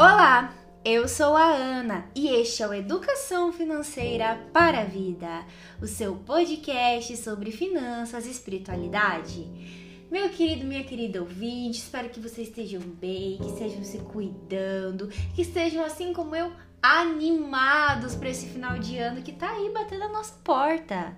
Olá, eu sou a Ana e este é o Educação Financeira para a Vida, o seu podcast sobre finanças e espiritualidade. Meu querido, minha querida ouvinte, espero que vocês estejam bem, que estejam se cuidando, que estejam assim como eu, animados para esse final de ano que tá aí batendo a nossa porta.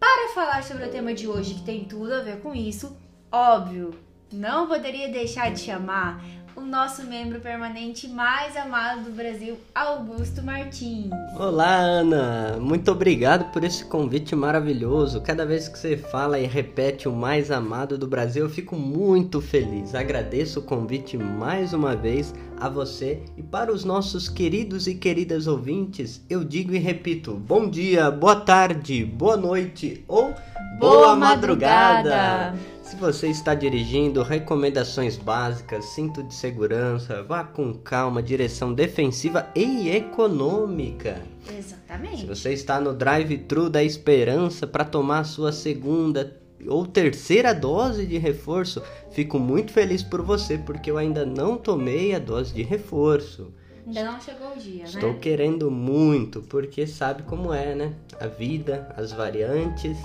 Para falar sobre o tema de hoje, que tem tudo a ver com isso, óbvio, não poderia deixar de chamar o nosso membro permanente mais amado do Brasil, Augusto Martins. Olá, Ana! Muito obrigado por esse convite maravilhoso. Cada vez que você fala e repete o mais amado do Brasil, eu fico muito feliz. Agradeço o convite mais uma vez a você e para os nossos queridos e queridas ouvintes, eu digo e repito: bom dia, boa tarde, boa noite ou boa, boa madrugada. madrugada. Se você está dirigindo, recomendações básicas, cinto de segurança, vá com calma, direção defensiva e econômica. Exatamente. Se você está no drive-thru da esperança para tomar a sua segunda ou terceira dose de reforço, fico muito feliz por você porque eu ainda não tomei a dose de reforço. Ainda não chegou o dia, Estou né? querendo muito, porque sabe como é, né? A vida, as variantes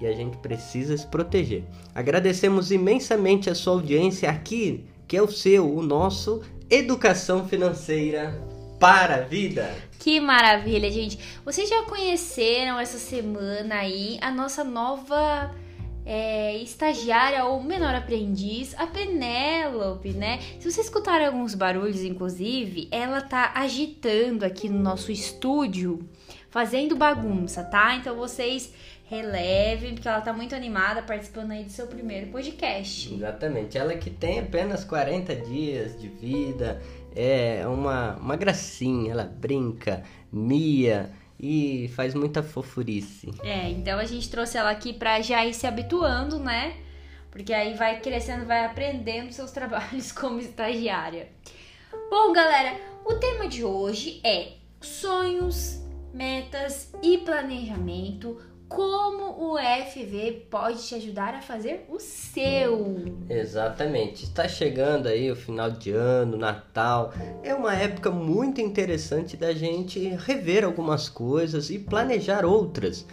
e a gente precisa se proteger. Agradecemos imensamente a sua audiência aqui, que é o seu, o nosso Educação Financeira para a Vida. Que maravilha, gente! Vocês já conheceram essa semana aí a nossa nova é, estagiária ou menor aprendiz, a Penélope, né? Se você escutar alguns barulhos, inclusive, ela tá agitando aqui no nosso estúdio, fazendo bagunça, tá? Então vocês relevem, porque ela tá muito animada participando aí do seu primeiro podcast. Exatamente. Ela que tem apenas 40 dias de vida, é uma, uma gracinha, ela brinca, mia e faz muita fofurice. É, então a gente trouxe ela aqui pra já ir se habituando, né? Porque aí vai crescendo, vai aprendendo seus trabalhos como estagiária. Bom, galera, o tema de hoje é sonhos, metas e planejamento como o FV pode te ajudar a fazer o seu. Exatamente. Está chegando aí o final de ano, Natal. É uma época muito interessante da gente rever algumas coisas e planejar outras.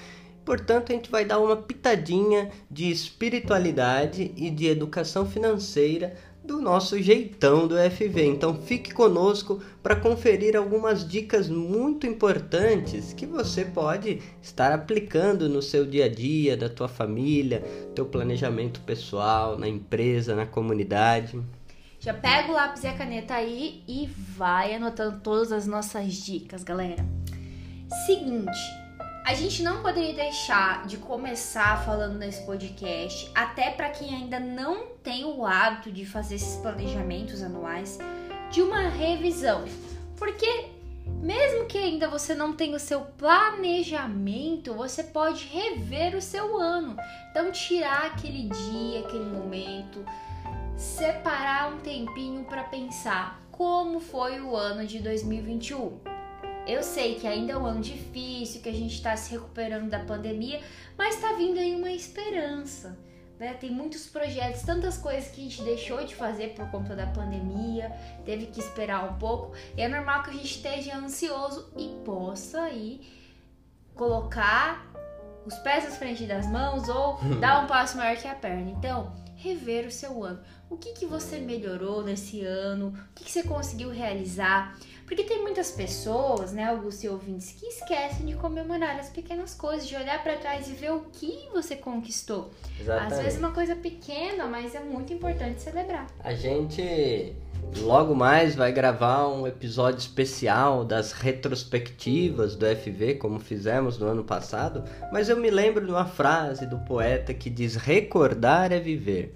Portanto, a gente vai dar uma pitadinha de espiritualidade e de educação financeira do nosso jeitão do FV. Então fique conosco para conferir algumas dicas muito importantes que você pode estar aplicando no seu dia a dia, da tua família, teu planejamento pessoal, na empresa, na comunidade. Já pega o lápis e a caneta aí e vai anotando todas as nossas dicas, galera. Seguinte, a gente não poderia deixar de começar falando nesse podcast, até para quem ainda não tem o hábito de fazer esses planejamentos anuais, de uma revisão. Porque mesmo que ainda você não tenha o seu planejamento, você pode rever o seu ano. Então tirar aquele dia, aquele momento, separar um tempinho para pensar como foi o ano de 2021 eu sei que ainda é um ano difícil, que a gente está se recuperando da pandemia, mas está vindo aí uma esperança. Né? Tem muitos projetos, tantas coisas que a gente deixou de fazer por conta da pandemia, teve que esperar um pouco. E é normal que a gente esteja ansioso e possa aí colocar os pés à frente das mãos ou dar um passo maior que a perna. Então, rever o seu ano. O que, que você melhorou nesse ano? O que, que você conseguiu realizar? Porque tem muitas pessoas, né, Augusto e ouvintes, que esquecem de comemorar as pequenas coisas, de olhar para trás e ver o que você conquistou. Exatamente. Às vezes uma coisa pequena, mas é muito importante celebrar. A gente logo mais vai gravar um episódio especial das retrospectivas do FV, como fizemos no ano passado, mas eu me lembro de uma frase do poeta que diz: recordar é viver.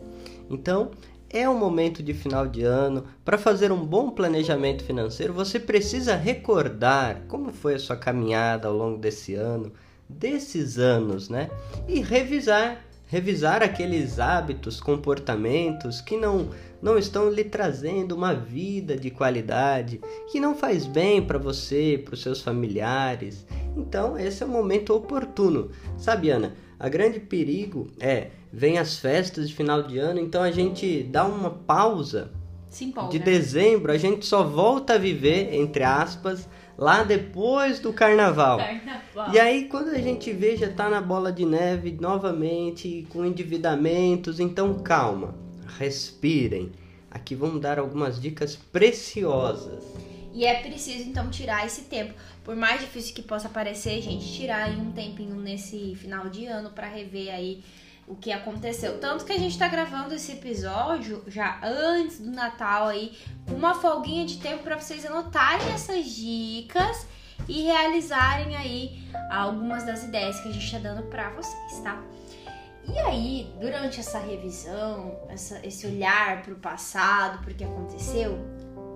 Então, é um momento de final de ano. Para fazer um bom planejamento financeiro, você precisa recordar como foi a sua caminhada ao longo desse ano, desses anos, né? E revisar, revisar aqueles hábitos, comportamentos que não não estão lhe trazendo uma vida de qualidade, que não faz bem para você, para os seus familiares. Então, esse é o momento oportuno. Sabe, Ana, a grande perigo é vem as festas de final de ano, então a gente dá uma pausa empolga. de dezembro, a gente só volta a viver, entre aspas, lá depois do carnaval. Carnaval. E aí, quando a gente vê, já tá na bola de neve novamente, com endividamentos. Então, calma, respirem. Aqui vamos dar algumas dicas preciosas. E é preciso então tirar esse tempo. Por mais difícil que possa parecer, gente, tirar aí um tempinho nesse final de ano pra rever aí o que aconteceu. Tanto que a gente tá gravando esse episódio já antes do Natal aí, com uma folguinha de tempo pra vocês anotarem essas dicas e realizarem aí algumas das ideias que a gente tá dando pra vocês, tá? E aí, durante essa revisão, essa- esse olhar pro passado, pro que aconteceu,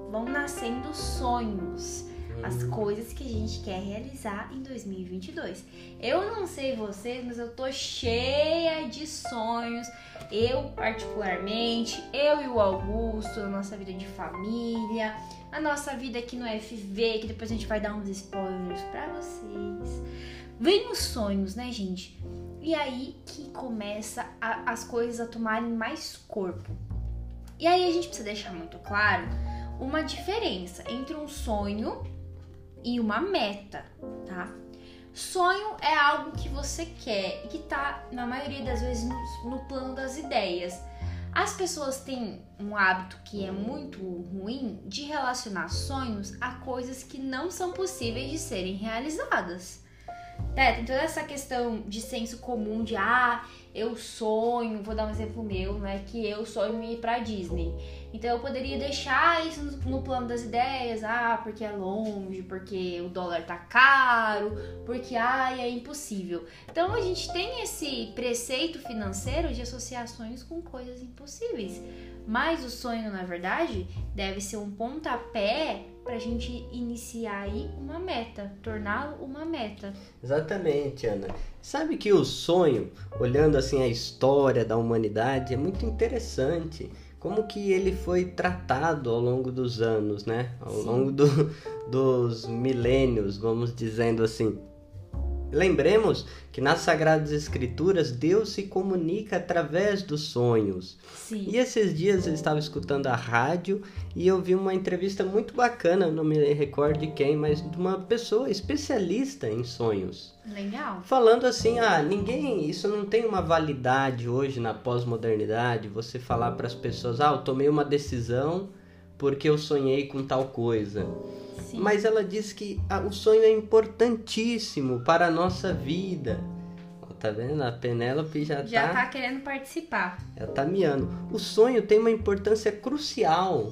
vão nascendo sonhos, as coisas que a gente quer realizar em 2022. Eu não sei vocês, mas eu tô cheia de sonhos. Eu, particularmente, eu e o Augusto, a nossa vida de família, a nossa vida aqui no FV, que depois a gente vai dar uns spoilers pra vocês. Vem os sonhos, né, gente? E aí que começa a- as coisas a tomarem mais corpo. E aí a gente precisa deixar muito claro uma diferença entre um sonho e uma meta, tá? Sonho é algo que você quer e que tá, na maioria das vezes, no, no plano das ideias. As pessoas têm um hábito que é muito ruim de relacionar sonhos a coisas que não são possíveis de serem realizadas. É, tem toda essa questão de senso comum de ah, eu sonho, vou dar um exemplo meu, né? Que eu sonho ir pra Disney. Então eu poderia deixar isso no, no plano das ideias, ah, porque é longe, porque o dólar tá caro, porque ai, é impossível. Então a gente tem esse preceito financeiro de associações com coisas impossíveis. Mas o sonho, na verdade, deve ser um pontapé pra gente iniciar aí uma meta, torná-lo uma meta. Exatamente, Ana. Sabe que o sonho, olhando assim a história da humanidade, é muito interessante. Como que ele foi tratado ao longo dos anos, né? Ao Sim. longo do- dos milênios, vamos dizendo assim. Lembremos que nas Sagradas Escrituras Deus se comunica através dos sonhos. Sim. E esses dias eu estava escutando a rádio e eu vi uma entrevista muito bacana, não me recordo de quem, mas de uma pessoa especialista em sonhos. Legal. Falando assim, ah, ninguém, isso não tem uma validade hoje na pós-modernidade, você falar para as pessoas, ah, eu tomei uma decisão porque eu sonhei com tal coisa. Sim. Mas ela diz que ah, o sonho é importantíssimo para a nossa vida. Tá vendo? A Penélope já, Já tá querendo participar. ela tá miando. O sonho tem uma importância crucial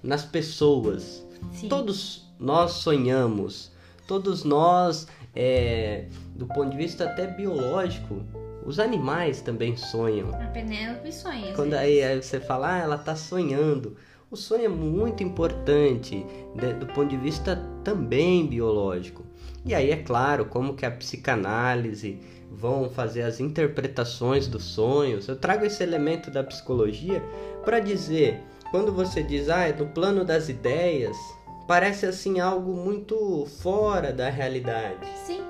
nas pessoas. Sim. Todos nós sonhamos. Todos nós, é, do ponto de vista até biológico, os animais também sonham. A Penélope sonha. Quando aí, aí você fala, ah, ela tá sonhando. O sonho é muito importante né, do ponto de vista também biológico. E aí é claro, como que a psicanálise vão fazer as interpretações dos sonhos. Eu trago esse elemento da psicologia para dizer, quando você diz, ah, é do plano das ideias, parece assim algo muito fora da realidade. Sim.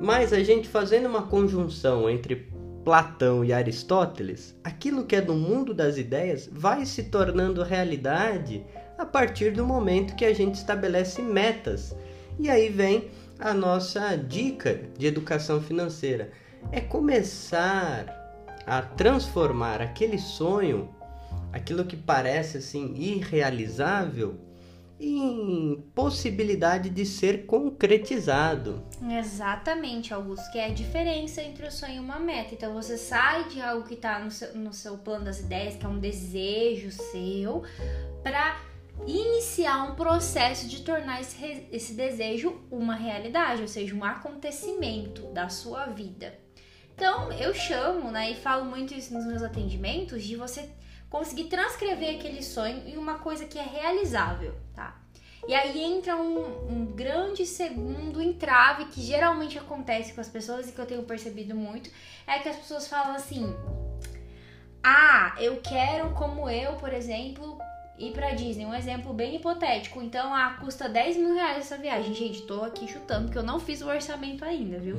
Mas a gente fazendo uma conjunção entre Platão e Aristóteles, aquilo que é do mundo das ideias vai se tornando realidade a partir do momento que a gente estabelece metas. E aí vem a nossa dica de educação financeira: é começar a transformar aquele sonho, aquilo que parece assim irrealizável, em possibilidade de ser concretizado. Exatamente, Augusto, que é a diferença entre o sonho e uma meta. Então você sai de algo que tá no seu, no seu plano das ideias, que é um desejo seu, para iniciar um processo de tornar esse, esse desejo uma realidade, ou seja, um acontecimento da sua vida. Então eu chamo, né, e falo muito isso nos meus atendimentos, de você conseguir transcrever aquele sonho em uma coisa que é realizável, tá? E aí entra um, um grande segundo entrave que geralmente acontece com as pessoas e que eu tenho percebido muito, é que as pessoas falam assim: Ah, eu quero, como eu, por exemplo, ir pra Disney. Um exemplo bem hipotético. Então, ah, custa 10 mil reais essa viagem. Gente, tô aqui chutando, porque eu não fiz o orçamento ainda, viu?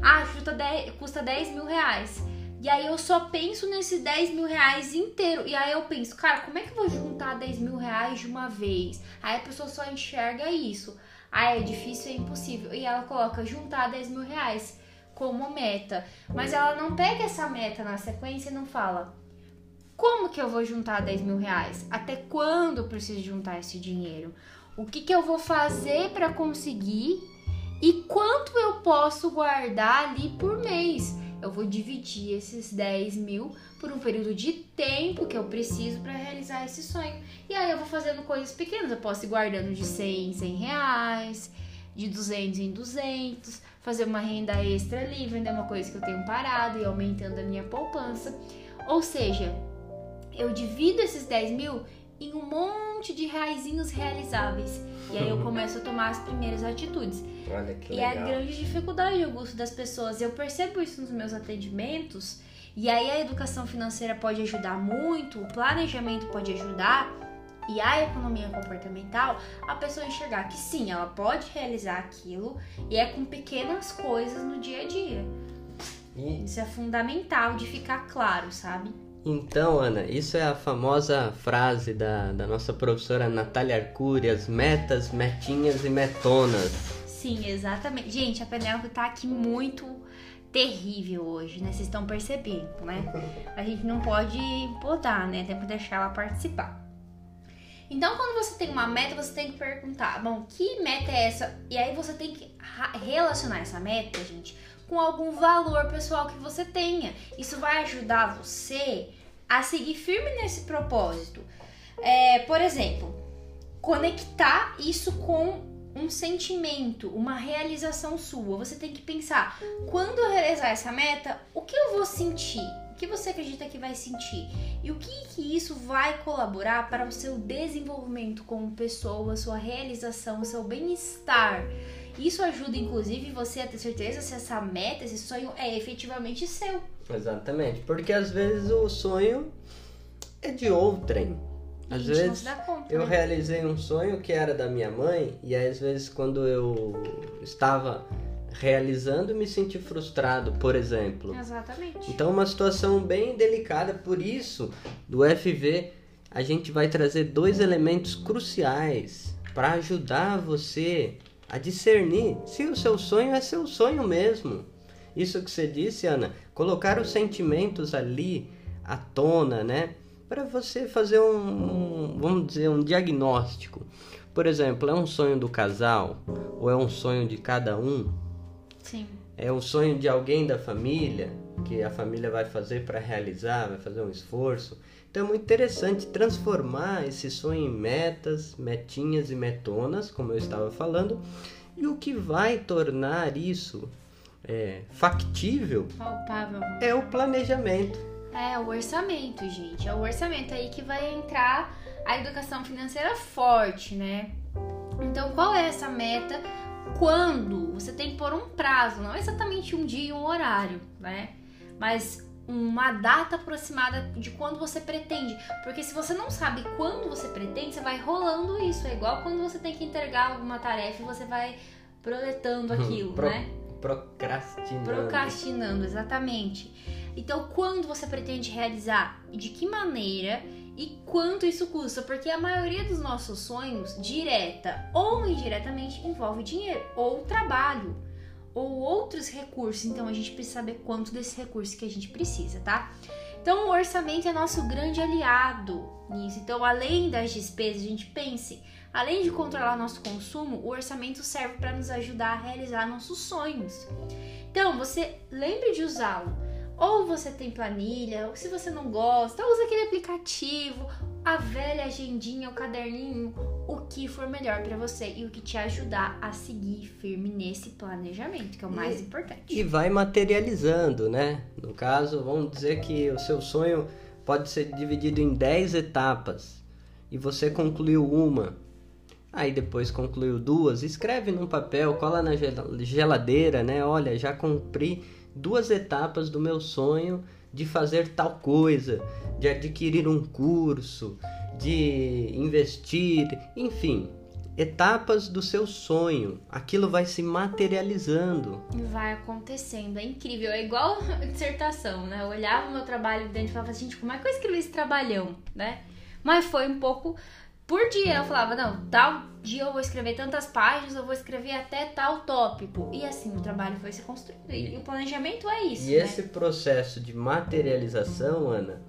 Ah, chuta 10, custa 10 mil reais. E aí eu só penso nesses 10 mil reais inteiro. E aí eu penso, cara, como é que eu vou juntar 10 mil reais de uma vez? Aí a pessoa só enxerga isso. Ah, é difícil, é impossível. E ela coloca juntar 10 mil reais como meta. Mas ela não pega essa meta na sequência e não fala. Como que eu vou juntar 10 mil reais? Até quando eu preciso juntar esse dinheiro? O que, que eu vou fazer para conseguir? E quanto eu posso guardar ali por mês? Eu vou dividir esses 10 mil por um período de tempo que eu preciso para realizar esse sonho. E aí eu vou fazendo coisas pequenas. Eu posso ir guardando de 100 em 100 reais, de 200 em 200, fazer uma renda extra ali, vender uma coisa que eu tenho parado e aumentando a minha poupança. Ou seja, eu divido esses 10 mil em um monte de reaisinhos realizáveis. E aí eu começo a tomar as primeiras atitudes. Olha que E legal. é a grande dificuldade, Augusto, das pessoas. Eu percebo isso nos meus atendimentos. E aí a educação financeira pode ajudar muito, o planejamento pode ajudar. E a economia comportamental, a pessoa enxergar que sim, ela pode realizar aquilo e é com pequenas coisas no dia a dia. E Isso é fundamental de ficar claro, sabe? Então, Ana, isso é a famosa frase da, da nossa professora Natália Arcuri, as metas, metinhas e metonas. Sim, exatamente. Gente, a Penélope tá aqui muito terrível hoje, né? Vocês estão percebendo, né? A gente não pode botar, né? Tem que deixar ela participar. Então, quando você tem uma meta, você tem que perguntar, bom, que meta é essa? E aí você tem que relacionar essa meta, gente, com algum valor pessoal que você tenha. Isso vai ajudar você a seguir firme nesse propósito. É, por exemplo, conectar isso com um sentimento, uma realização sua. Você tem que pensar, quando eu realizar essa meta, o que eu vou sentir? O que você acredita que vai sentir? E o que, que isso vai colaborar para o seu desenvolvimento como pessoa, sua realização, seu bem-estar? Isso ajuda, inclusive, você a ter certeza se essa meta, esse sonho é efetivamente seu. Exatamente, porque às vezes o sonho é de outrem. Às vezes conta. eu né? realizei um sonho que era da minha mãe e aí, às vezes quando eu estava realizando me senti frustrado, por exemplo. Exatamente. Então uma situação bem delicada, por isso do FV a gente vai trazer dois elementos cruciais para ajudar você a discernir se o seu sonho é seu sonho mesmo. Isso que você disse, Ana, colocar os sentimentos ali à tona, né? Para você fazer um, um, vamos dizer, um diagnóstico. Por exemplo, é um sonho do casal ou é um sonho de cada um? Sim. É um sonho de alguém da família que a família vai fazer para realizar, vai fazer um esforço. Então é muito interessante transformar esse sonho em metas, metinhas e metonas, como eu estava falando, e o que vai tornar isso é, factível Palpável. é o planejamento. É o orçamento, gente. É o orçamento aí que vai entrar a educação financeira forte, né? Então, qual é essa meta? Quando? Você tem que pôr um prazo, não exatamente um dia e um horário, né? Mas uma data aproximada de quando você pretende. Porque se você não sabe quando você pretende, você vai rolando isso. É igual quando você tem que entregar alguma tarefa e você vai proletando aquilo, Pro- né? Procrastinando. Procrastinando, exatamente. Então, quando você pretende realizar, de que maneira e quanto isso custa? Porque a maioria dos nossos sonhos, direta ou indiretamente, envolve dinheiro ou trabalho outros recursos. Então, a gente precisa saber quanto desse recurso que a gente precisa, tá? Então, o orçamento é nosso grande aliado nisso. Então, além das despesas, a gente pense, além de controlar nosso consumo, o orçamento serve para nos ajudar a realizar nossos sonhos. Então, você lembre de usá-lo. Ou você tem planilha, ou se você não gosta, usa aquele aplicativo, a velha agendinha, o caderninho, o que for melhor para você e o que te ajudar a seguir firme nesse planejamento, que é o mais importante. E vai materializando, né? No caso, vamos dizer que o seu sonho pode ser dividido em 10 etapas e você concluiu uma. Aí depois concluiu duas, escreve num papel, cola na gel- geladeira, né? Olha, já cumpri duas etapas do meu sonho de fazer tal coisa, de adquirir um curso, de investir, enfim. etapas do seu sonho. Aquilo vai se materializando. Vai acontecendo. É incrível. É igual dissertação, né? Eu olhava o meu trabalho dentro e falava, gente, como é que eu escrevi esse trabalhão, né? Mas foi um pouco por dia. Eu falava, não, tal dia eu vou escrever tantas páginas, eu vou escrever até tal tópico. E assim, o trabalho foi se construindo. E o planejamento é isso. E né? esse processo de materialização, Ana,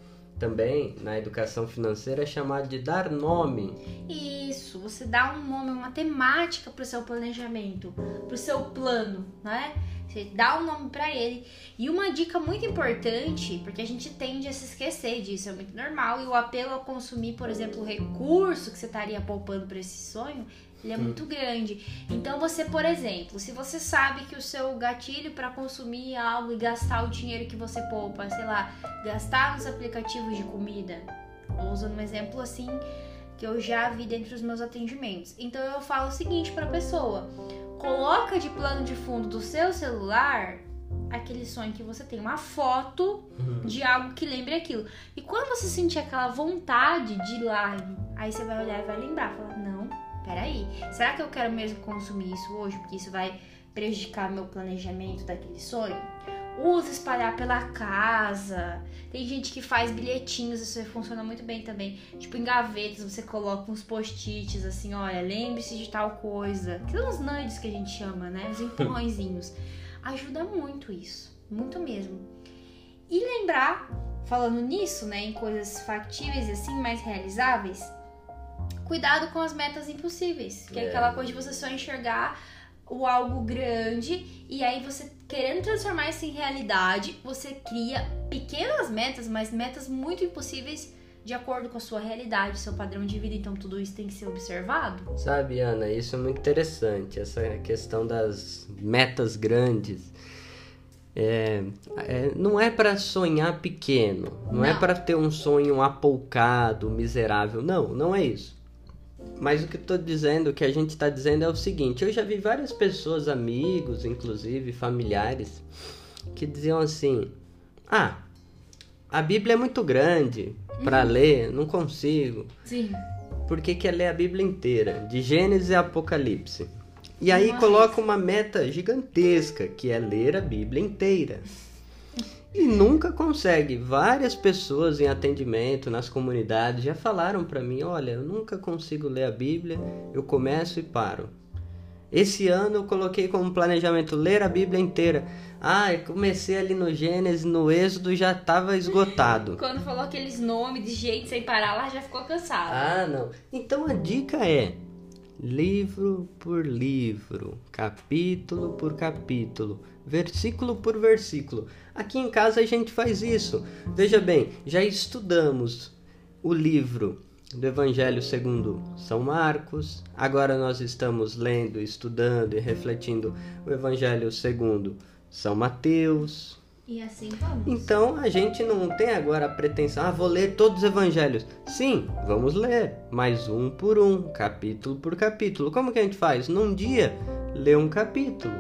também na educação financeira é chamado de dar nome. Isso, você dá um nome, uma temática para o seu planejamento, para o seu plano, né? Você dá um nome para ele. E uma dica muito importante, porque a gente tende a se esquecer disso, é muito normal. E o apelo a consumir, por exemplo, o recurso que você estaria poupando para esse sonho, ele é hum. muito grande. Então você, por exemplo, se você sabe que o seu gatilho para consumir algo e gastar o dinheiro que você poupa, sei lá, gastar nos aplicativos de comida, usando um exemplo assim que eu já vi dentro dos meus atendimentos. Então eu falo o seguinte para a pessoa: coloca de plano de fundo do seu celular aquele sonho que você tem uma foto uhum. de algo que lembre aquilo. E quando você sentir aquela vontade de ir lá, aí você vai olhar e vai lembrar, falar, não, peraí, será que eu quero mesmo consumir isso hoje? Porque isso vai prejudicar meu planejamento daquele sonho? usa espalhar pela casa. Tem gente que faz bilhetinhos, isso funciona muito bem também. Tipo, em gavetas você coloca uns post-its assim, olha, lembre-se de tal coisa. Que são os nudges que a gente chama, né? Os empurrõezinhos. Ajuda muito isso, muito mesmo. E lembrar, falando nisso, né, em coisas factíveis e assim, mais realizáveis, cuidado com as metas impossíveis, que é, é aquela coisa de você só enxergar o algo grande e aí você querendo transformar isso em realidade, você cria pequenas metas, mas metas muito impossíveis de acordo com a sua realidade, seu padrão de vida, então tudo isso tem que ser observado. Sabe, Ana, isso é muito interessante, essa questão das metas grandes. É, é, não é para sonhar pequeno, não, é não. é para ter um sonho apoucado, miserável. Não, não é isso. Mas o que eu tô dizendo, o que a gente está dizendo é o seguinte: eu já vi várias pessoas, amigos, inclusive familiares, que diziam assim: Ah, a Bíblia é muito grande para uhum. ler, não consigo. Sim. Por que quer ler a Bíblia inteira, de Gênesis e Apocalipse? E aí Nossa. coloca uma meta gigantesca, que é ler a Bíblia inteira e nunca consegue. Várias pessoas em atendimento nas comunidades já falaram para mim: olha, eu nunca consigo ler a Bíblia, eu começo e paro. Esse ano eu coloquei como planejamento ler a Bíblia inteira. Ah, eu comecei ali no Gênesis, no Êxodo já estava esgotado. Quando falou aqueles nomes de jeito sem parar lá, já ficou cansado. Ah, não. Então a dica é: livro por livro, capítulo por capítulo, versículo por versículo. Aqui em casa a gente faz isso. Veja bem, já estudamos o livro do Evangelho segundo São Marcos. Agora nós estamos lendo, estudando e refletindo o Evangelho segundo São Mateus. E assim vamos. Então a gente não tem agora a pretensão, ah, vou ler todos os evangelhos. Sim, vamos ler, mas um por um, capítulo por capítulo. Como que a gente faz? Num dia, lê um capítulo.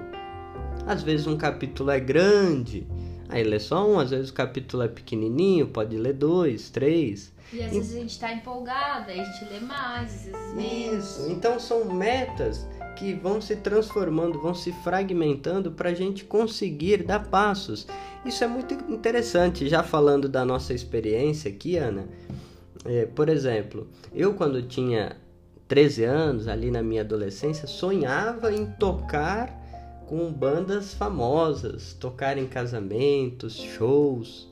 Às vezes um capítulo é grande, Aí lê só um, às vezes o capítulo é pequenininho, pode ler dois, três. E às e... vezes a gente tá empolgada, aí a gente lê mais, às vezes menos. Isso, então são metas que vão se transformando, vão se fragmentando para a gente conseguir dar passos. Isso é muito interessante, já falando da nossa experiência aqui, Ana. É, por exemplo, eu quando tinha 13 anos, ali na minha adolescência, sonhava em tocar com bandas famosas, tocar em casamentos, shows.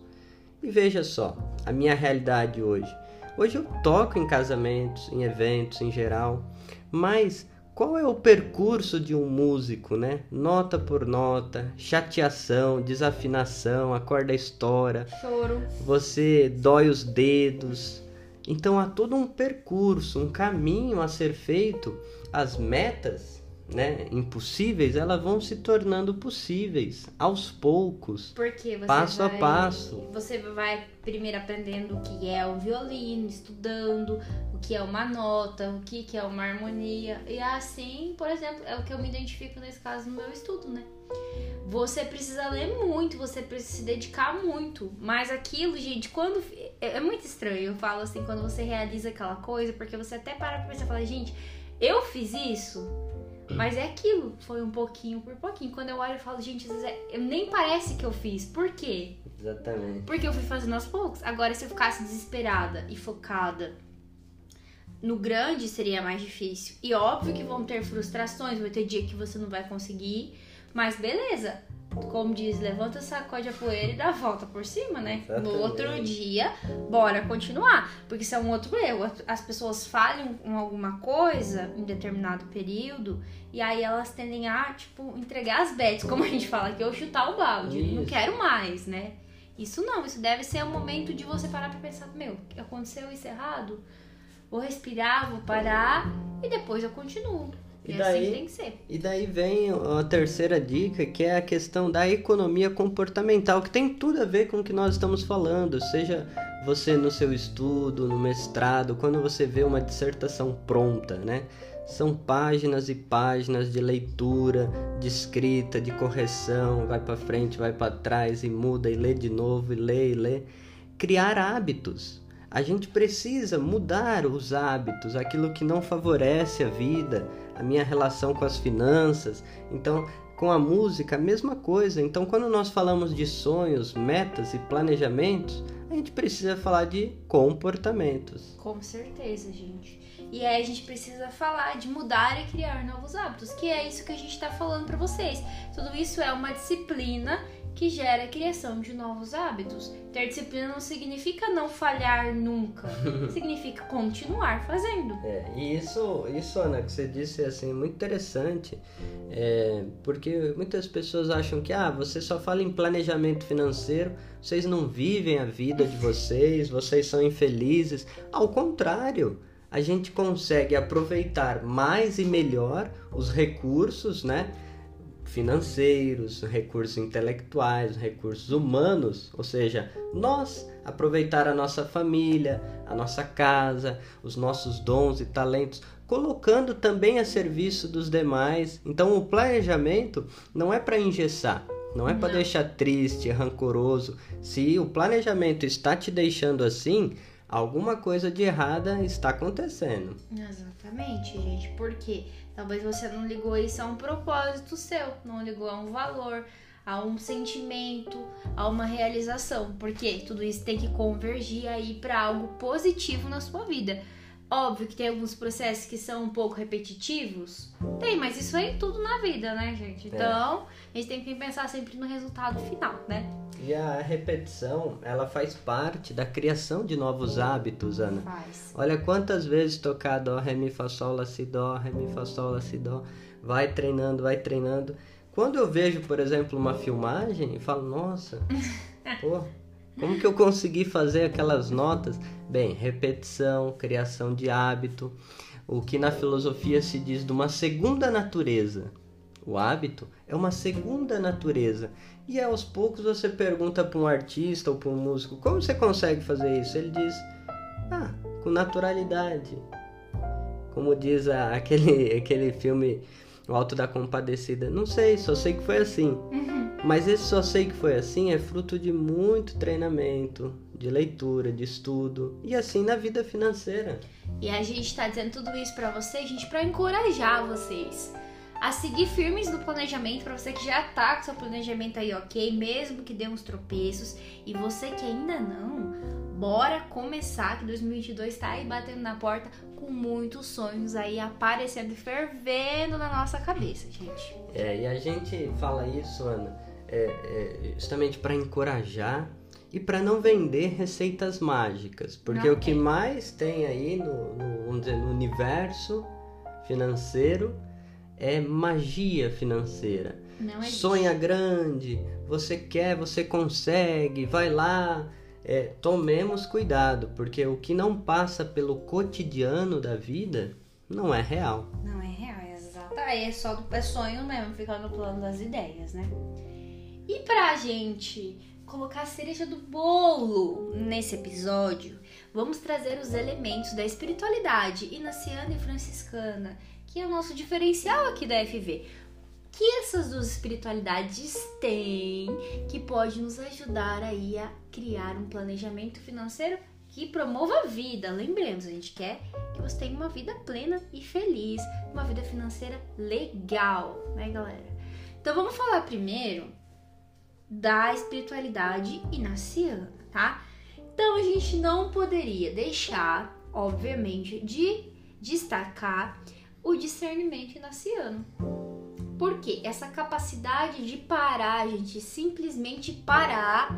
E veja só, a minha realidade hoje. Hoje eu toco em casamentos, em eventos em geral, mas qual é o percurso de um músico, né? Nota por nota, chateação, desafinação, a corda estoura, choro. Você dói os dedos. Então há todo um percurso, um caminho a ser feito. As metas né, impossíveis, elas vão se tornando possíveis aos poucos, Porque passo vai, a passo. Você vai primeiro aprendendo o que é o violino, estudando o que é uma nota, o que é uma harmonia. E assim, por exemplo, é o que eu me identifico nesse caso no meu estudo, né? Você precisa ler muito, você precisa se dedicar muito. Mas aquilo, gente, quando. É, é muito estranho, eu falo assim, quando você realiza aquela coisa, porque você até para pra pensar e fala, gente Eu fiz isso, mas é aquilo, foi um pouquinho por pouquinho. Quando eu olho, eu falo, gente, é- eu- nem parece que eu fiz. Por quê? Exatamente. Porque eu fui fazendo aos poucos. Agora, se eu ficasse desesperada e focada no grande, seria mais difícil. E óbvio que vão ter frustrações, vai ter dia que você não vai conseguir. Mas beleza. Como diz, levanta, sacode a poeira e dá a volta por cima, né? No Exatamente. outro dia, bora continuar. Porque isso é um outro erro. As pessoas falham em alguma coisa em determinado período e aí elas tendem a, tipo, entregar as bets, como a gente fala aqui, ou chutar o balde. Não Isso. quero mais, né? Isso não, isso deve ser um momento de você parar pra pensar, meu, aconteceu isso errado? Vou respirar, vou parar e depois eu continuo. E E, daí- assim tem que ser. E daí vem a terceira dica, que é a questão da economia comportamental, que tem tudo a ver com o que nós estamos falando, seja você no seu estudo, no mestrado, quando você vê uma dissertação pronta, né? São páginas e páginas de leitura, de escrita, de correção, vai para frente, vai para trás e muda e lê de novo e lê e lê. Criar hábitos. A gente precisa mudar os hábitos, aquilo que não favorece a vida, a minha relação com as finanças. Então, com a música, a mesma coisa. Então, quando nós falamos de sonhos, metas e planejamentos, a gente precisa falar de comportamentos. Com certeza, gente. E aí a gente precisa falar de mudar e criar novos hábitos, que é isso que a gente tá falando pra vocês. Tudo isso é uma disciplina que gera a criação de novos hábitos. Ter disciplina não significa não falhar nunca. significa continuar fazendo. É, e isso, isso, Ana, que você disse é assim, muito interessante, é, porque muitas pessoas acham que ah, você só fala em planejamento financeiro, vocês não vivem a vida de vocês, vocês são infelizes. Ao contrário, a gente consegue aproveitar mais e melhor os recursos, né? Financeiros, recursos intelectuais, recursos humanos, ou seja, nós aproveitar a nossa família, a nossa casa, os nossos dons e talentos, colocando também a serviço dos demais. Então, o planejamento não é para engessar, não é para deixar triste, rancoroso. Se o planejamento está te deixando assim, alguma coisa de errada está acontecendo. Exatamente, gente. Porque talvez você não ligou isso a um propósito seu, não ligou a um valor, a um sentimento, a uma realização. Porque tudo isso tem que convergir aí para algo positivo na sua vida. Óbvio que tem alguns processos que são um pouco repetitivos. Tem, mas isso é em tudo na vida, né, gente? Então, a gente tem que pensar sempre no resultado final, né? E a repetição, ela faz parte da criação de novos hábitos, Ana. Faz. Olha quantas vezes tocar dó, ré, mi, fá, sol, lá, si, dó, ré, mi, fá, sol, lá, si, dó. Vai treinando, vai treinando. Quando eu vejo, por exemplo, uma filmagem, eu falo, nossa, pô, como que eu consegui fazer aquelas notas? Bem, repetição, criação de hábito, o que na filosofia se diz de uma segunda natureza. O hábito é uma segunda natureza. E aos poucos você pergunta para um artista ou para um músico, como você consegue fazer isso? Ele diz, ah, com naturalidade. Como diz a- aquele, aquele filme O Alto da Compadecida. Não sei, só sei que foi assim. Mas esse só sei que foi assim é fruto de muito treinamento, de leitura, de estudo e assim na vida financeira. E a gente tá dizendo tudo isso pra vocês, gente, pra encorajar vocês a seguir firmes no planejamento, pra você que já tá com seu planejamento aí ok, mesmo que dê uns tropeços, e você que ainda não, bora começar, que 2022 tá aí batendo na porta com muitos sonhos aí aparecendo e fervendo na nossa cabeça, gente. É, e a gente fala isso, Ana, é, é, justamente para encorajar e para não vender receitas mágicas, porque Não o que tem. mais tem aí no, no, vamos dizer, no universo financeiro é magia financeira. É Sonha grande, você quer, você consegue, vai lá. É, tomemos cuidado, porque o que não passa pelo cotidiano da vida não é real. Não é real, é exato. É só do é sonho mesmo, ficar no plano das ideias, né? E pra gente colocar a cereja do bolo nesse episódio, vamos trazer os elementos da espiritualidade inaciana e franciscana, que é o nosso diferencial aqui da FV. Que essas duas espiritualidades têm que pode nos ajudar aí a criar um planejamento financeiro que promova a vida. Lembremos, a gente quer que você tenha uma vida plena e feliz, uma vida financeira legal, né, galera? Então vamos falar primeiro da espiritualidade inaciana, tá? Então a gente não poderia deixar, obviamente, de destacar o discernimento inaciano. Por quê? Essa capacidade de parar, gente, simplesmente parar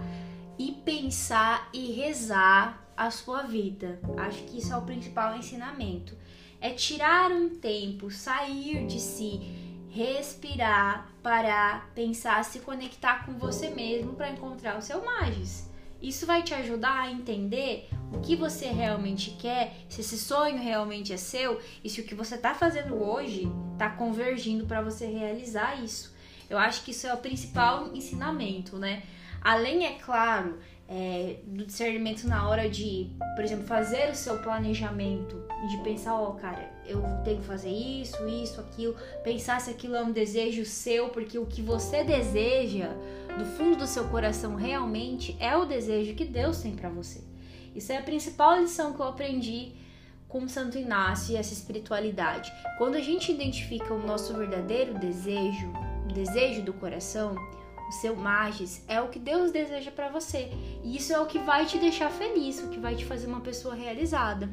e pensar e rezar a sua vida. Acho que isso é o principal ensinamento. É tirar um tempo, sair de si, respirar, parar, pensar, se conectar com você mesmo para encontrar o seu Magis. Isso vai te ajudar a entender o que você realmente quer, se esse sonho realmente é seu e se o que você está fazendo hoje está convergindo para você realizar isso. Eu acho que isso é o principal ensinamento, né? Além, é claro, é, do discernimento na hora de, por exemplo, fazer o seu planejamento, de pensar, ó, oh, cara, eu tenho que fazer isso, isso, aquilo, pensar se aquilo é um desejo seu, porque o que você deseja do fundo do seu coração realmente é o desejo que Deus tem para você. Isso é a principal lição que eu aprendi com Santo Inácio e essa espiritualidade. Quando a gente identifica o nosso verdadeiro desejo, o desejo do coração, seu magis, é o que Deus deseja para você. E isso é o que vai te deixar feliz, o que vai te fazer uma pessoa realizada.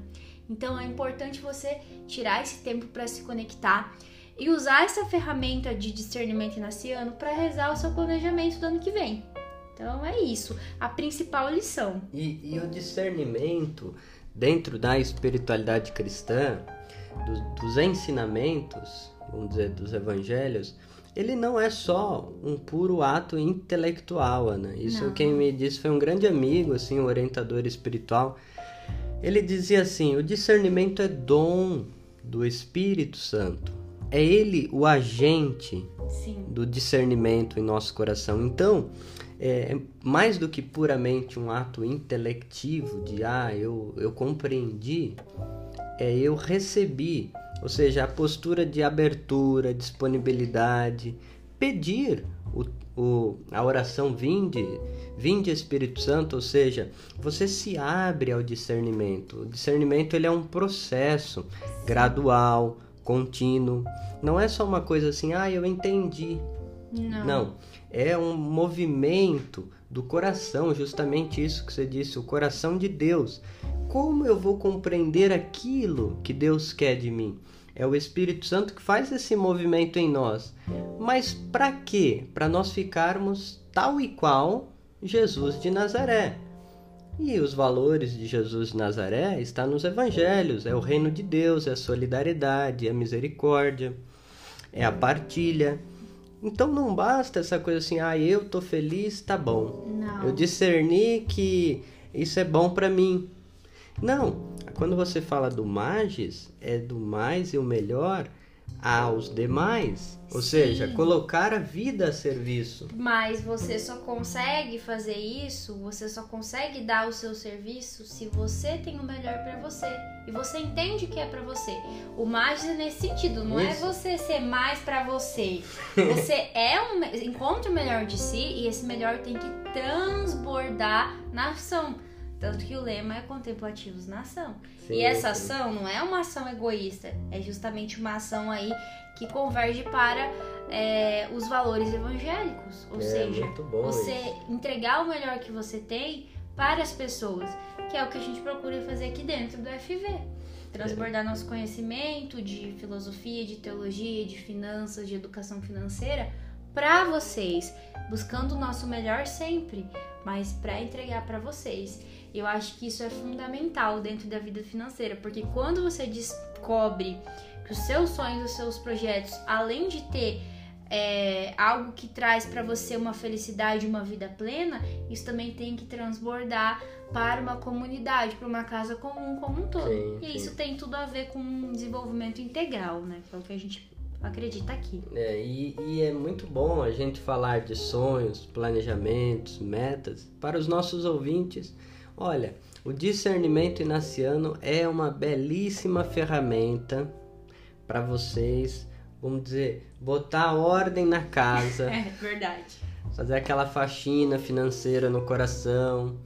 Então é importante você tirar esse tempo para se conectar e usar essa ferramenta de discernimento inaciano para rezar o seu planejamento do ano que vem. Então é isso, a principal lição. E, e o discernimento dentro da espiritualidade cristã, do, dos ensinamentos, vamos dizer, dos evangelhos, ele não é só um puro ato intelectual, Ana. Isso não. quem me disse foi um grande amigo, assim, um orientador espiritual. Ele dizia assim: o discernimento é dom do Espírito Santo. É ele o agente Sim. do discernimento em nosso coração. Então, é mais do que puramente um ato intelectivo de ah, eu, eu compreendi, é eu recebi ou seja, a postura de abertura, disponibilidade, pedir o, o, a oração vinde, vinde Espírito Santo, ou seja, você se abre ao discernimento. O discernimento ele é um processo gradual, contínuo. Não é só uma coisa assim, ah, eu entendi. Não. Não. É um movimento do coração, justamente isso que você disse, o coração de Deus. Como eu vou compreender aquilo que Deus quer de mim? É o Espírito Santo que faz esse movimento em nós. Mas para quê? Para nós ficarmos tal e qual Jesus de Nazaré. E os valores de Jesus de Nazaré estão nos evangelhos, é o reino de Deus, é a solidariedade, é a misericórdia, é a partilha. Então não basta essa coisa assim, ah, eu tô feliz, tá bom. Não. Eu discerni que isso é bom para mim. Não, quando você fala do magis, é do mais e o melhor aos demais. Ou Sim. seja, colocar a vida a serviço. Mas você só consegue fazer isso, você só consegue dar o seu serviço se você tem o melhor para você. E você entende que é para você. O magis é nesse sentido, não é isso. é você ser mais para você. Você é um encontra o melhor de si e esse melhor tem que transbordar na ação. Tanto que o lema é contemplativos na ação. Sim, e essa sim. ação não é uma ação egoísta, é justamente uma ação aí que converge para é, os valores evangélicos. Ou é, seja, você isso. entregar o melhor que você tem para as pessoas, que é o que a gente procura fazer aqui dentro do FV. Transbordar é. nosso conhecimento de filosofia, de teologia, de finanças, de educação financeira para vocês, buscando o nosso melhor sempre, mas para entregar para vocês. Eu acho que isso é fundamental dentro da vida financeira, porque quando você descobre que os seus sonhos, os seus projetos, além de ter é, algo que traz para você uma felicidade, uma vida plena, isso também tem que transbordar para uma comunidade, para uma casa comum como um todo. Sim, e sim. isso tem tudo a ver com um desenvolvimento integral, né? Que é o que a gente acredita aqui. É, e, e é muito bom a gente falar de sonhos, planejamentos, metas para os nossos ouvintes Olha, o discernimento inaciano é uma belíssima ferramenta para vocês, vamos dizer, botar ordem na casa. É verdade. Fazer aquela faxina financeira no coração,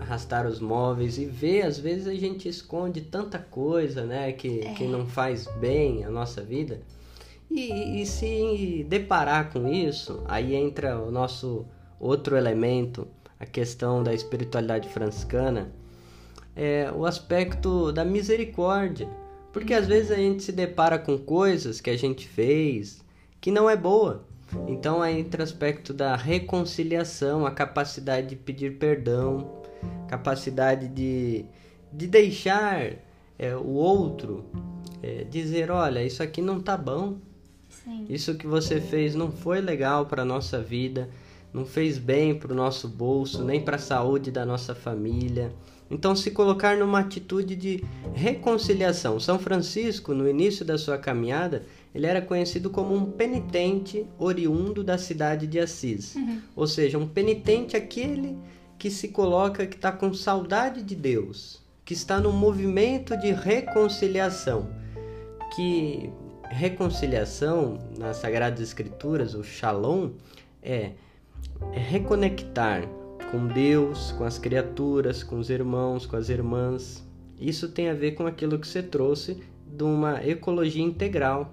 arrastar os móveis e ver, às vezes a gente esconde tanta coisa, né, que, é. que não faz bem a nossa vida. E, e se deparar com isso, aí entra o nosso outro elemento, a questão da espiritualidade franciscana, é o aspecto da misericórdia. Porque às vezes a gente se depara com coisas que a gente fez que não é boa. Então aí entra o aspecto da reconciliação, a capacidade de pedir perdão, capacidade de, de deixar é, o outro é, dizer, olha, isso aqui não tá bom, Sim. isso que você fez não foi legal para nossa vida, não fez bem para o nosso bolso, nem para a saúde da nossa família. Então, se colocar numa atitude de reconciliação. São Francisco, no início da sua caminhada, ele era conhecido como um penitente oriundo da cidade de Assis. Uhum. Ou seja, um penitente aquele que se coloca que está com saudade de Deus, que está no movimento de reconciliação. Que reconciliação nas Sagradas Escrituras, o Shalom, é, é reconectar com Deus, com as criaturas, com os irmãos, com as irmãs. Isso tem a ver com aquilo que você trouxe de uma ecologia integral.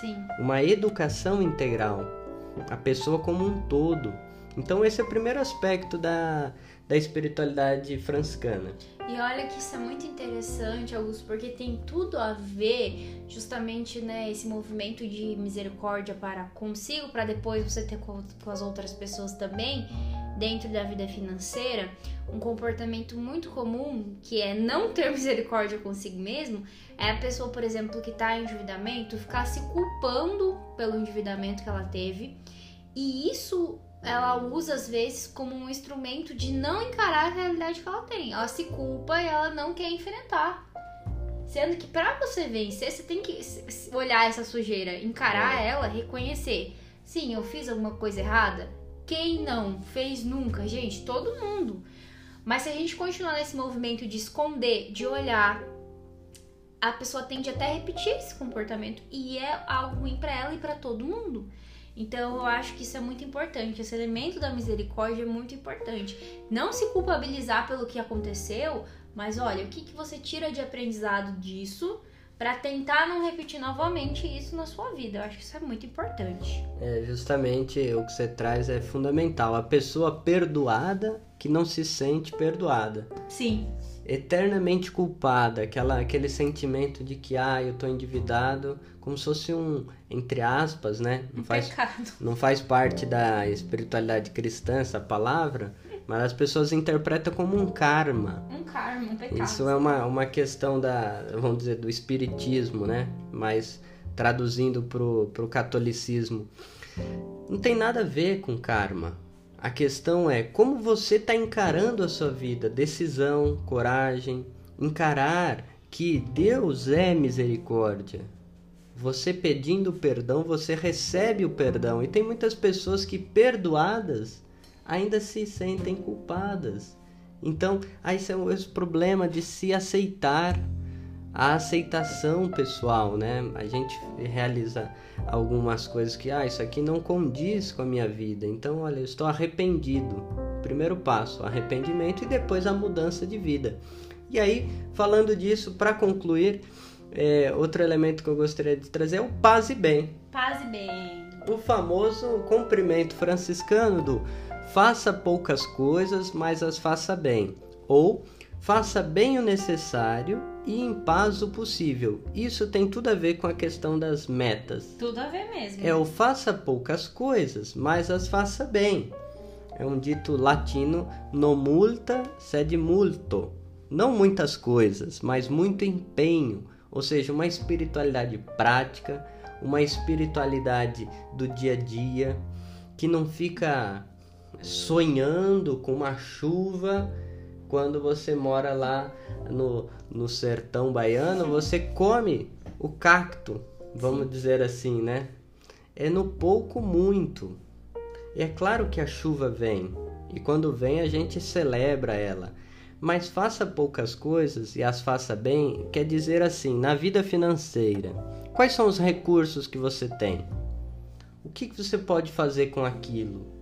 Sim. Uma educação integral. A pessoa como um todo. Então esse é o primeiro aspecto da, da espiritualidade franciscana. E olha que isso é muito interessante, Augusto, porque tem tudo a ver justamente né, esse movimento de misericórdia para consigo, para depois você ter com, com as outras pessoas também dentro da vida financeira, um comportamento muito comum que é não ter misericórdia consigo mesmo, é a pessoa, por exemplo, que está em endividamento, ficar se culpando pelo endividamento que ela teve. E isso ela usa às vezes como um instrumento de não encarar a realidade que ela tem. Ela se culpa e ela não quer enfrentar. Sendo que para você vencer, você tem que olhar essa sujeira, encarar é. ela, reconhecer. Sim, eu fiz alguma coisa errada. Quem não fez nunca? Gente, todo mundo. Mas se a gente continuar nesse movimento de esconder, de olhar, a pessoa tende até a repetir esse comportamento e é algo ruim para ela e para todo mundo. Então eu acho que isso é muito importante. Esse elemento da misericórdia é muito importante. Não se culpabilizar pelo que aconteceu, mas olha, o que, que você tira de aprendizado disso para tentar não repetir novamente isso na sua vida. Eu acho que isso é muito importante. É, justamente o que você traz é fundamental. A pessoa perdoada que não se sente perdoada. Sim eternamente culpada, aquela, aquele sentimento de que ah, eu estou endividado, como se fosse um, entre aspas, né? Não um faz, pecado. Não faz parte da espiritualidade cristã essa palavra, mas as pessoas interpretam como um karma. Um karma, um pecado. Isso é uma, uma questão da, vamos dizer, do espiritismo, né? Mas traduzindo pro, pro catolicismo. Não tem nada a ver com karma a questão é como você está encarando a sua vida, decisão, coragem, encarar que Deus é misericórdia. Você pedindo perdão, você recebe o perdão. E tem muitas pessoas que, perdoadas, ainda se sentem culpadas. Então, aí é o problema de se aceitar a aceitação pessoal, né? A gente realiza algumas coisas que, ah, isso aqui não condiz com a minha vida. Então, olha, eu estou arrependido. Primeiro passo, arrependimento e depois a mudança de vida. E aí, falando disso, para concluir, é, outro elemento que eu gostaria de trazer é o paz e bem. Paz e bem. O famoso cumprimento franciscano do faça poucas coisas, mas as faça bem. Ou faça bem o necessário e em paz o possível. Isso tem tudo a ver com a questão das metas. Tudo a ver mesmo. É o faça poucas coisas, mas as faça bem. É um dito latino no multa sed multo. Não muitas coisas, mas muito empenho, ou seja, uma espiritualidade prática, uma espiritualidade do dia a dia que não fica sonhando com uma chuva quando você mora lá no, no sertão baiano, você come o cacto, vamos Sim. dizer assim, né? É no pouco muito. E é claro que a chuva vem, e quando vem a gente celebra ela. Mas faça poucas coisas e as faça bem, quer dizer assim, na vida financeira, quais são os recursos que você tem? O que, que você pode fazer com aquilo?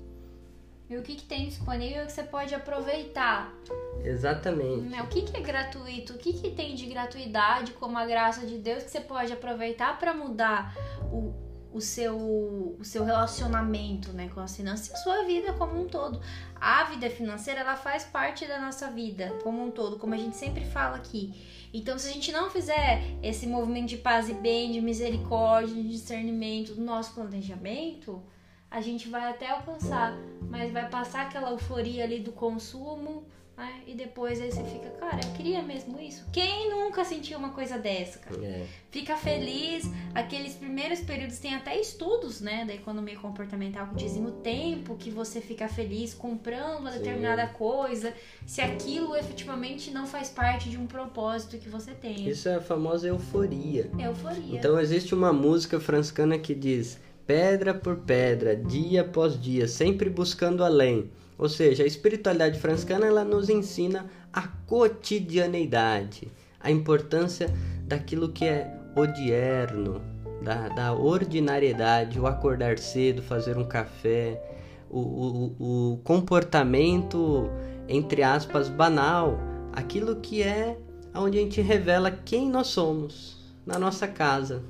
E o que, que tem disponível que você pode aproveitar. Exatamente. O que, que é gratuito? O que, que tem de gratuidade como a graça de Deus que você pode aproveitar para mudar o, o, seu, o seu relacionamento né, com as finanças e a sua vida como um todo. A vida financeira ela faz parte da nossa vida como um todo, como a gente sempre fala aqui. Então, se a gente não fizer esse movimento de paz e bem, de misericórdia, de discernimento do nosso planejamento, a gente vai até alcançar, mas vai passar aquela euforia ali do consumo, né? E depois aí você fica, cara, eu queria mesmo isso. Quem nunca sentiu uma coisa dessa, cara? É. Fica feliz. Aqueles primeiros períodos tem até estudos, né, da economia comportamental que dizem o tempo que você fica feliz comprando uma Sim. determinada coisa, se aquilo efetivamente não faz parte de um propósito que você tem. Isso é a famosa euforia. Euforia. Então existe uma música franciscana que diz: pedra por pedra, dia após dia, sempre buscando além. Ou seja, a espiritualidade franciscana ela nos ensina a cotidianeidade, a importância daquilo que é odierno, da, da ordinariedade, o acordar cedo, fazer um café, o, o, o comportamento, entre aspas, banal, aquilo que é onde a gente revela quem nós somos na nossa casa.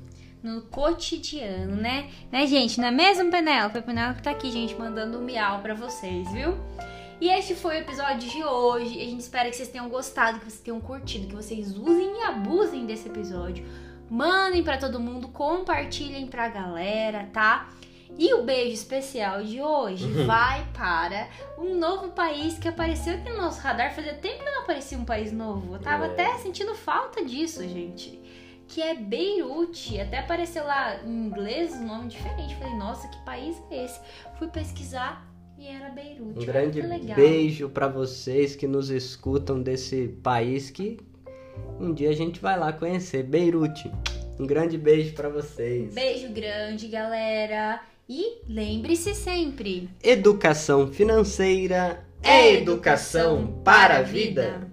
No cotidiano, né? Né, gente? Não é mesmo, Penélope? A Penélope tá aqui, gente, mandando um miau pra vocês, viu? E este foi o episódio de hoje. A gente espera que vocês tenham gostado, que vocês tenham curtido, que vocês usem e abusem desse episódio. Mandem pra todo mundo, compartilhem pra galera, tá? E o beijo especial de hoje vai para um novo país que apareceu aqui no nosso radar. Fazia tempo que não aparecia um país novo. Eu tava É. até sentindo falta disso, gente que é Beirute. Até apareceu lá em inglês um nome diferente. Falei, nossa, que país é esse? Fui pesquisar e era Beirute. Um grande beijo para vocês que nos escutam desse país que um dia a gente vai lá conhecer, Beirute. Um grande beijo para vocês. Beijo grande, galera. E lembre-se sempre: Educação financeira é educação para a vida.